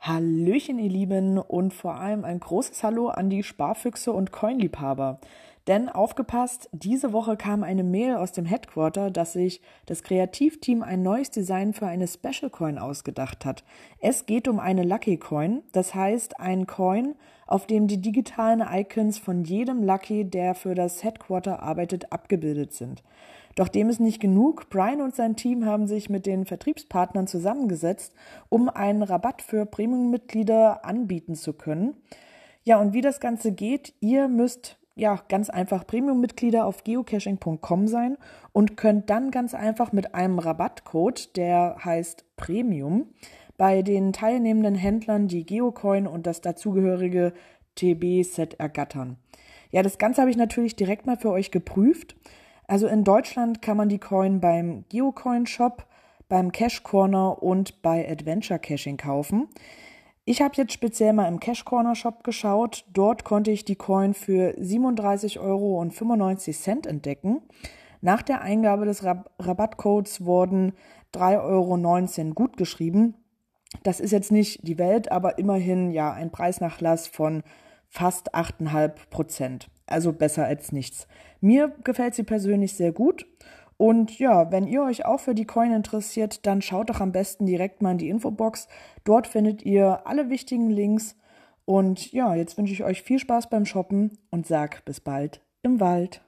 Hallöchen, ihr Lieben, und vor allem ein großes Hallo an die Sparfüchse und Coinliebhaber. Denn aufgepasst, diese Woche kam eine Mail aus dem Headquarter, dass sich das Kreativteam ein neues Design für eine Special Coin ausgedacht hat. Es geht um eine Lucky Coin, das heißt ein Coin, auf dem die digitalen Icons von jedem Lucky, der für das Headquarter arbeitet, abgebildet sind. Doch dem ist nicht genug. Brian und sein Team haben sich mit den Vertriebspartnern zusammengesetzt, um einen Rabatt für Premium-Mitglieder anbieten zu können. Ja, und wie das Ganze geht, ihr müsst ja ganz einfach Premium-Mitglieder auf geocaching.com sein und könnt dann ganz einfach mit einem Rabattcode, der heißt Premium, bei den teilnehmenden Händlern die Geocoin und das dazugehörige TB-Set ergattern. Ja, das Ganze habe ich natürlich direkt mal für euch geprüft. Also in Deutschland kann man die Coin beim Geocoin Shop, beim Cash Corner und bei Adventure Caching kaufen. Ich habe jetzt speziell mal im Cash Corner Shop geschaut. Dort konnte ich die Coin für 37,95 Euro entdecken. Nach der Eingabe des Rab Rabattcodes wurden 3,19 Euro gutgeschrieben. Das ist jetzt nicht die Welt, aber immerhin ja ein Preisnachlass von fast 8,5 Prozent. Also besser als nichts. Mir gefällt sie persönlich sehr gut. Und ja, wenn ihr euch auch für die Coin interessiert, dann schaut doch am besten direkt mal in die Infobox. Dort findet ihr alle wichtigen Links. Und ja, jetzt wünsche ich euch viel Spaß beim Shoppen und sag bis bald im Wald.